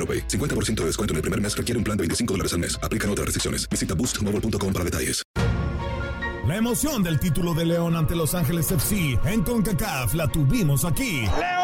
AroPay. 50% de descuento en el primer mes requiere un plan de 25 dólares al mes. Aplican otras restricciones. Visita boostmobile.com para detalles. La emoción del título de León ante Los Ángeles FC en CONCACAF la tuvimos aquí. León,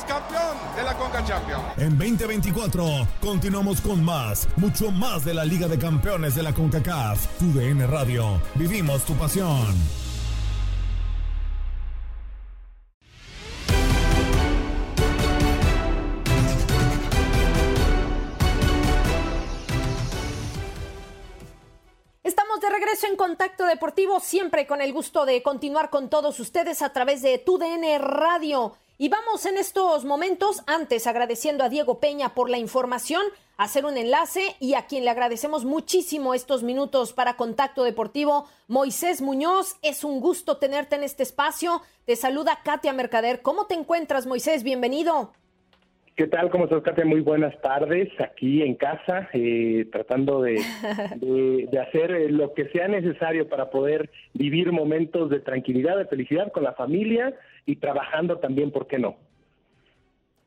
campeón de la Conca Champions. En 2024 continuamos con más, mucho más de la Liga de Campeones de la CONCACAF. Tu DN Radio. Vivimos tu pasión. Estamos de regreso en Contacto Deportivo, siempre con el gusto de continuar con todos ustedes a través de TUDN Radio. Y vamos en estos momentos, antes agradeciendo a Diego Peña por la información, hacer un enlace y a quien le agradecemos muchísimo estos minutos para Contacto Deportivo, Moisés Muñoz. Es un gusto tenerte en este espacio. Te saluda Katia Mercader. ¿Cómo te encuentras, Moisés? Bienvenido. ¿Qué tal? ¿Cómo estás, Katia? Muy buenas tardes. Aquí en casa, eh, tratando de, de, de hacer eh, lo que sea necesario para poder vivir momentos de tranquilidad, de felicidad con la familia y trabajando también, ¿por qué no?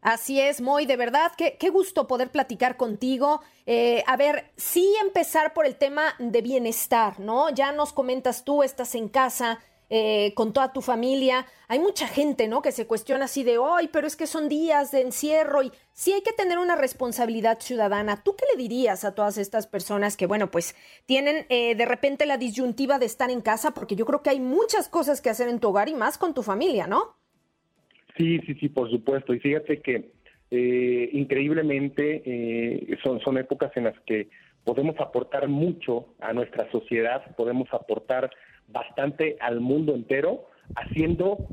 Así es, Moy, de verdad, qué, qué gusto poder platicar contigo. Eh, a ver, sí empezar por el tema de bienestar, ¿no? Ya nos comentas tú, estás en casa, eh, con toda tu familia. Hay mucha gente, ¿no? Que se cuestiona así de, hoy, pero es que son días de encierro y sí hay que tener una responsabilidad ciudadana. ¿Tú qué le dirías a todas estas personas que, bueno, pues tienen eh, de repente la disyuntiva de estar en casa? Porque yo creo que hay muchas cosas que hacer en tu hogar y más con tu familia, ¿no? Sí, sí, sí, por supuesto. Y fíjate que eh, increíblemente eh, son, son épocas en las que podemos aportar mucho a nuestra sociedad, podemos aportar bastante al mundo entero haciendo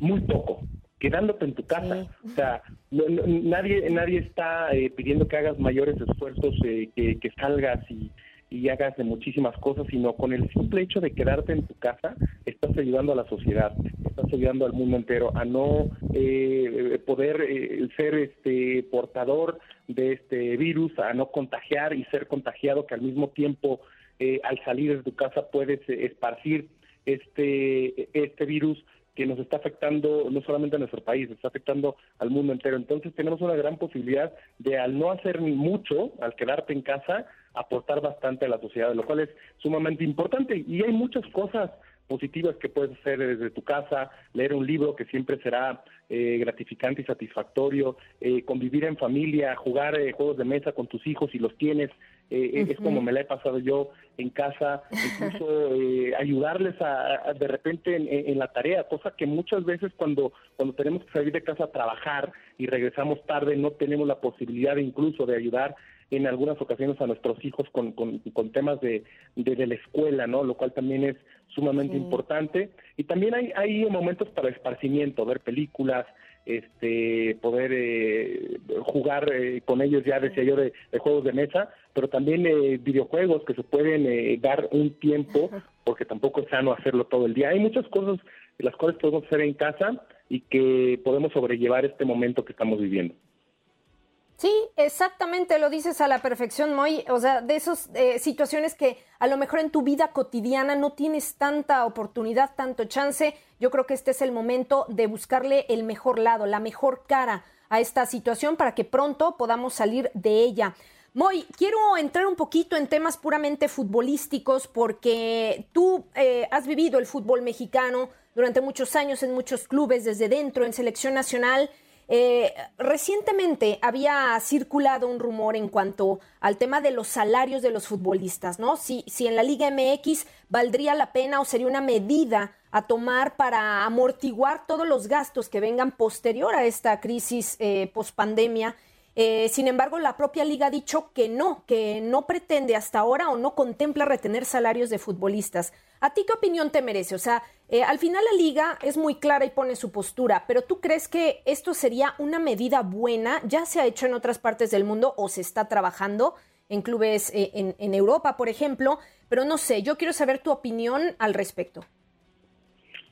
muy poco, quedándote en tu casa. O sea, no, no, nadie nadie está eh, pidiendo que hagas mayores esfuerzos, eh, que, que, salgas y, y, hagas de muchísimas cosas, sino con el simple hecho de quedarte en tu casa, estás ayudando a la sociedad, estás ayudando al mundo entero a no eh, poder eh, ser este portador de este virus, a no contagiar y ser contagiado, que al mismo tiempo eh, al salir de tu casa puedes eh, esparcir este, este virus que nos está afectando no solamente a nuestro país, está afectando al mundo entero. Entonces tenemos una gran posibilidad de al no hacer mucho, al quedarte en casa, aportar bastante a la sociedad, lo cual es sumamente importante. Y hay muchas cosas positivas que puedes hacer desde tu casa, leer un libro que siempre será eh, gratificante y satisfactorio, eh, convivir en familia, jugar eh, juegos de mesa con tus hijos si los tienes, uh-huh. es como me la he pasado yo en casa, incluso ayudarles a, a, de repente en, en, la tarea, cosa que muchas veces cuando, cuando tenemos que salir de casa a trabajar y regresamos tarde no tenemos la posibilidad incluso de ayudar en algunas ocasiones a nuestros hijos con, con, con temas de, de, de, la escuela, ¿no? Lo cual también es sumamente sí. importante. Y también hay, hay momentos para esparcimiento, ver películas, este poder eh, jugar eh, con ellos ya decía yo de, de, juegos de mesa pero también eh, videojuegos que se pueden eh, dar un tiempo porque tampoco es sano hacerlo todo el día hay muchas cosas las cuales podemos hacer en casa y que podemos sobrellevar este momento que estamos viviendo. Sí, exactamente, lo dices a la perfección, Moy. O sea, de esas eh, situaciones que a lo mejor en tu vida cotidiana no tienes tanta oportunidad, tanto chance. Yo creo que este es el momento de buscarle el mejor lado, la mejor cara a esta situación para que pronto podamos salir de ella. Moy, quiero entrar un poquito en temas puramente futbolísticos porque tú eh, has vivido el fútbol mexicano durante muchos años en muchos clubes, desde dentro, en selección nacional. Eh, recientemente había circulado un rumor en cuanto al tema de los salarios de los futbolistas, ¿no? Si, en la Liga MX valdría la pena o sería una medida a tomar para amortiguar todos los gastos que vengan posterior a esta crisis eh, pospandemia eh, sin embargo, la propia liga ha dicho que no, que no pretende hasta ahora o no contempla retener salarios de futbolistas. ¿A ti qué opinión te merece? O sea, eh, al final la liga es muy clara y pone su postura, pero ¿tú crees que esto sería una medida buena? ¿Ya se ha hecho en otras partes del mundo o se está trabajando en clubes eh, en Europa, por ejemplo? Pero no sé, yo quiero saber tu opinión al respecto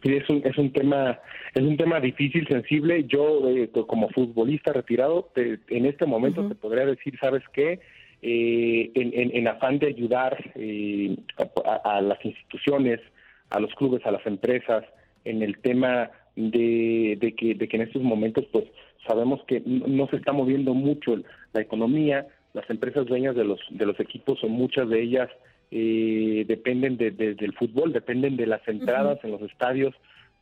es un, es un tema es un tema difícil, sensible. Yo eh, como futbolista retirado, en este momento te podría decir, ¿sabes qué? Eh, en, afán de ayudar eh, a, las instituciones, a los clubes, a las empresas, en el tema de, de, que, de que en estos momentos pues sabemos que no se está moviendo mucho la economía, las empresas dueñas de los, de los equipos son muchas de ellas eh, dependen de, del fútbol, dependen de las entradas en los estadios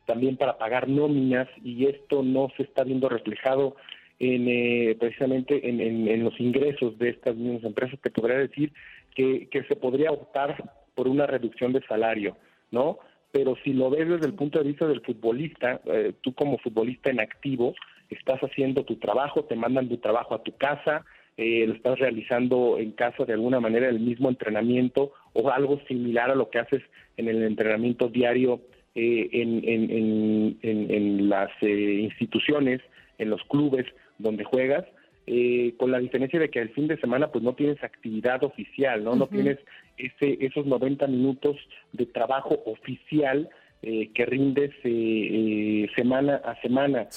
también para pagar nóminas y esto no se está viendo reflejado en eh, precisamente en, en, los ingresos de estas mismas empresas. Te podría decir que, que se podría optar por una reducción de salario, ¿no? Pero si lo ves desde el punto de vista del futbolista, eh, tú como futbolista en activo, estás haciendo tu trabajo, te mandan tu trabajo a tu casa, eh, lo estás realizando en casa de alguna manera el mismo entrenamiento o algo similar a lo que haces en el entrenamiento diario eh, en, en, las eh, instituciones, en los clubes donde juegas, con la diferencia de que el fin de semana pues no tienes actividad oficial, no, no tienes ese, esos 90 minutos de trabajo oficial eh, que rindes eh, eh, semana a semana.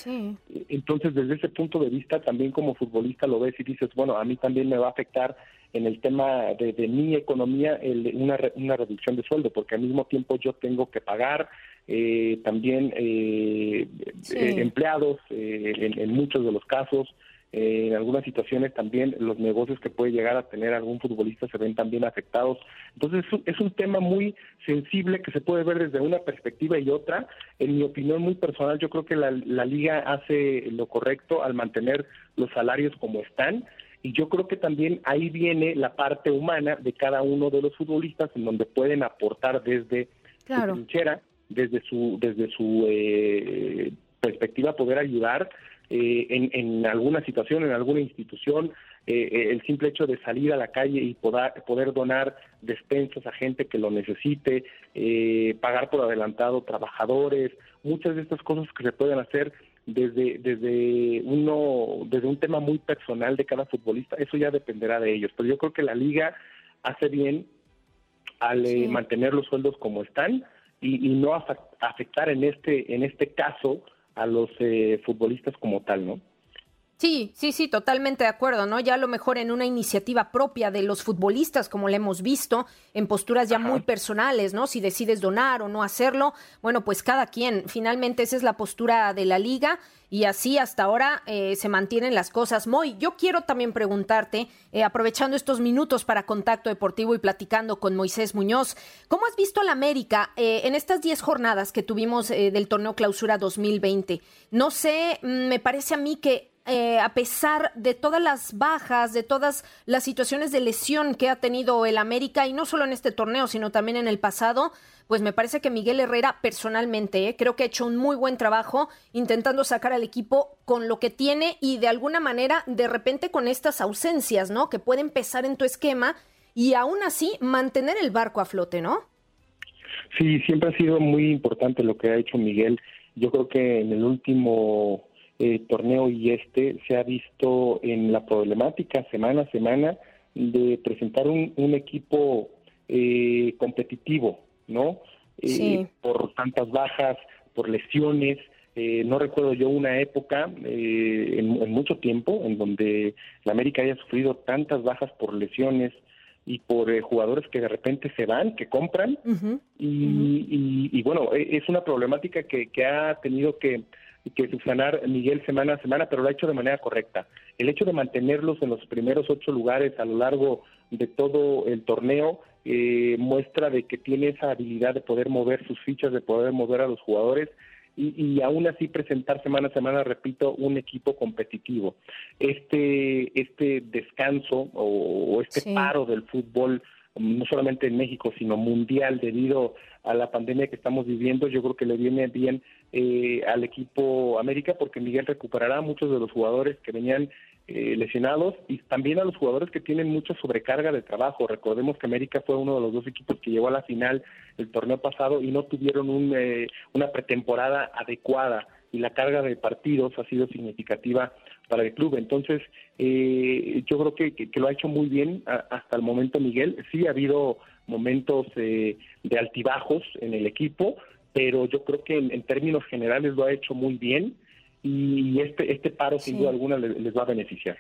Entonces, desde ese punto de vista, también como futbolista lo ves y dices, bueno, a mí también me va a afectar en el tema de, mi economía una, una reducción de sueldo, porque al mismo tiempo yo tengo que pagar también empleados en, muchos de los casos, eh, en algunas situaciones también los negocios que puede llegar a tener algún futbolista se ven también afectados. Entonces es un, tema muy sensible que se puede ver desde una perspectiva y otra. En mi opinión muy personal, yo creo que la, liga hace lo correcto al mantener los salarios como están. Y yo creo que también ahí viene la parte humana de cada uno de los futbolistas, en donde pueden aportar desde su trinchera, desde su, desde su eh, perspectiva, poder ayudar eh, en, en, alguna situación, en alguna institución, eh, eh, el simple hecho de salir a la calle y poder, poder donar despensas a gente que lo necesite, pagar por adelantado trabajadores, muchas de estas cosas que se pueden hacer desde desde uno desde un tema muy personal de cada futbolista eso ya dependerá de ellos. Pero yo creo que la liga hace bien al mantener los sueldos como están y, y no afectar en este en este caso a los eh, futbolistas como tal, ¿no? Sí, sí, sí, totalmente de acuerdo, ¿no? Ya a lo mejor en una iniciativa propia de los futbolistas, como le hemos visto, en posturas ya muy personales, ¿no? Si decides donar o no hacerlo, bueno, pues cada quien, finalmente esa es la postura de la liga y así hasta ahora eh, se mantienen las cosas. Moy, yo quiero también preguntarte, eh, aprovechando estos minutos para contacto deportivo y platicando con Moisés Muñoz, ¿cómo has visto a la América eh, en estas 10 jornadas que tuvimos del torneo Clausura 2020? No sé, mm, me parece a mí que eh, a pesar de todas las bajas, de todas las situaciones de lesión que ha tenido el América, y no solo en este torneo, sino también en el pasado, pues me parece que Miguel Herrera personalmente eh, creo que ha hecho un muy buen trabajo intentando sacar al equipo con lo que tiene y de alguna manera de repente con estas ausencias, ¿no? Que pueden pesar en tu esquema y aún así mantener el barco a flote, ¿no? Sí, siempre ha sido muy importante lo que ha hecho Miguel. Yo creo que en el último eh, torneo y este se ha visto en la problemática semana a semana de presentar un, equipo eh, competitivo, ¿no? Eh, por tantas bajas, por lesiones. Eh, no recuerdo yo una época eh, en, mucho tiempo en donde la América haya sufrido tantas bajas por lesiones y por eh, jugadores que de repente se van, que compran. y, bueno, e, es una problemática que, que ha tenido que, que subsanar Miguel semana a semana, pero lo ha hecho de manera correcta. El hecho de mantenerlos en los primeros ocho lugares a lo largo de todo el torneo eh, muestra de que tiene esa habilidad de poder mover sus fichas, de poder mover a los jugadores y, y, aún así presentar semana a semana, repito, un equipo competitivo. Este, este descanso o, este paro del fútbol, no solamente en México, sino mundial, debido a la pandemia que estamos viviendo, yo creo que le viene bien eh, al equipo América porque Miguel recuperará a muchos de los jugadores que venían eh, lesionados y también a los jugadores que tienen mucha sobrecarga de trabajo. Recordemos que América fue uno de los dos equipos que llegó a la final el torneo pasado y no tuvieron un, eh, una pretemporada adecuada y la carga de partidos ha sido significativa para el club. Entonces, eh, yo creo que, que, lo ha hecho muy bien hasta el momento Miguel. Sí ha habido momentos de altibajos en el equipo, pero yo creo que en términos generales lo ha hecho muy bien y este, este paro sin duda alguna les, va a beneficiar.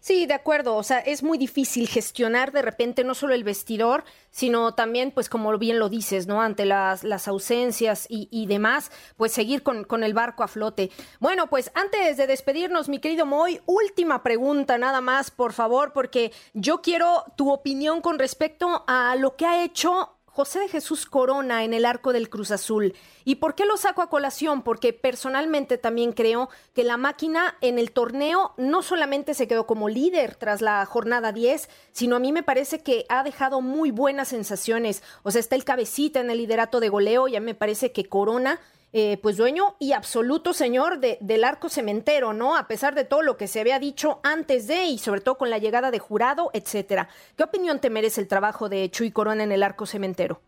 Sí, de acuerdo. O sea, es muy difícil gestionar de repente no solo el vestidor, sino también, pues como bien lo dices, ¿no? Ante las, las ausencias y, demás, pues seguir con, con, el barco a flote. Bueno, pues antes de despedirnos, mi querido Moy, última pregunta nada más, por favor, porque yo quiero tu opinión con respecto a lo que ha hecho José de Jesús Corona en el arco del Cruz Azul. ¿Y por qué lo saco a colación? Porque personalmente también creo que la máquina en el torneo no solamente se quedó como líder tras la jornada 10, sino a mí me parece que ha dejado muy buenas sensaciones. O sea, está el cabecita en el liderato de goleo, ya me parece que Corona eh, pues dueño y absoluto señor de, del arco cementero, ¿no? A pesar de todo lo que se había dicho antes de y sobre todo con la llegada de jurado, etcétera. ¿Qué opinión te merece el trabajo de Chuy Corona en el arco cementero?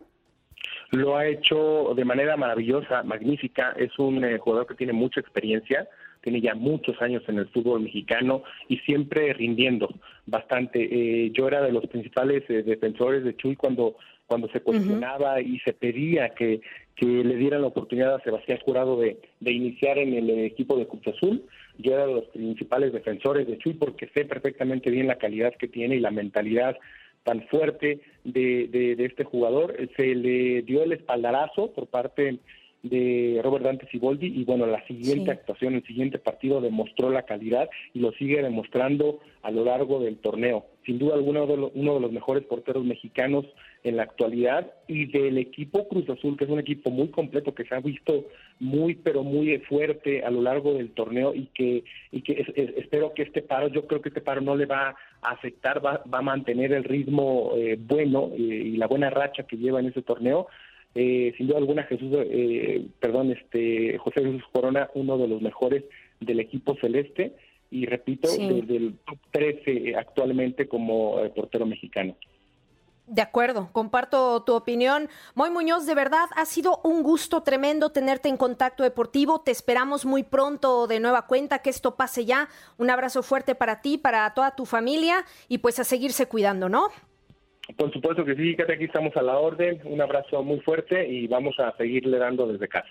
Lo ha hecho de manera maravillosa, magnífica. Es un eh, jugador que tiene mucha experiencia, tiene ya muchos años en el fútbol mexicano y siempre rindiendo bastante. Eh, yo era de los principales defensores de Chuy cuando cuando se cuestionaba y se pedía que, que le dieran la oportunidad a Sebastián Jurado de, de iniciar en el equipo de Cruz Azul. Yo era de los principales defensores de Chuy porque sé perfectamente bien la calidad que tiene y la mentalidad tan fuerte de, de, de este jugador. Se le dio el espaldarazo por parte de Robert Dante Siboldi y bueno, la siguiente actuación, el siguiente partido demostró la calidad y lo sigue demostrando a lo largo del torneo. Sin duda alguna uno de los mejores porteros mexicanos en la actualidad y del equipo Cruz Azul, que es un equipo muy completo que se ha visto muy pero muy fuerte a lo largo del torneo y que y que espero que este paro, yo creo que este paro no le va a afectar, va, va a mantener el ritmo eh, bueno eh, y la buena racha que lleva en ese torneo eh, sin duda alguna Jesús, eh, perdón, este José Jesús Corona, uno de los mejores del equipo celeste y repito, del top 13 actualmente como eh, portero mexicano. De acuerdo, comparto tu opinión. Moy Muñoz, de verdad ha sido un gusto tremendo tenerte en contacto deportivo. Te esperamos muy pronto de nueva cuenta, que esto pase ya. Un abrazo fuerte para ti, para toda tu familia y pues a seguirse cuidando, ¿no? Por supuesto que sí, que aquí estamos a la orden. Un abrazo muy fuerte y vamos a seguirle dando desde casa.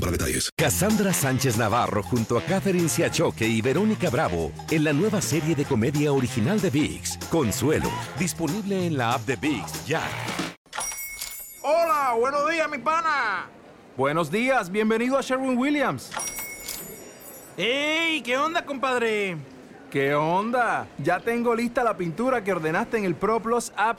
para detalles. Cassandra Sánchez Navarro junto a Catherine Siachoque y Verónica Bravo en la nueva serie de comedia original de VIX, Consuelo, disponible en la app de VIX ya. Hola, buenos días, mi pana. Buenos días, bienvenido a Sherwin Williams. ¡Ey! ¿Qué onda, compadre? ¿Qué onda? Ya tengo lista la pintura que ordenaste en el ProPlus app.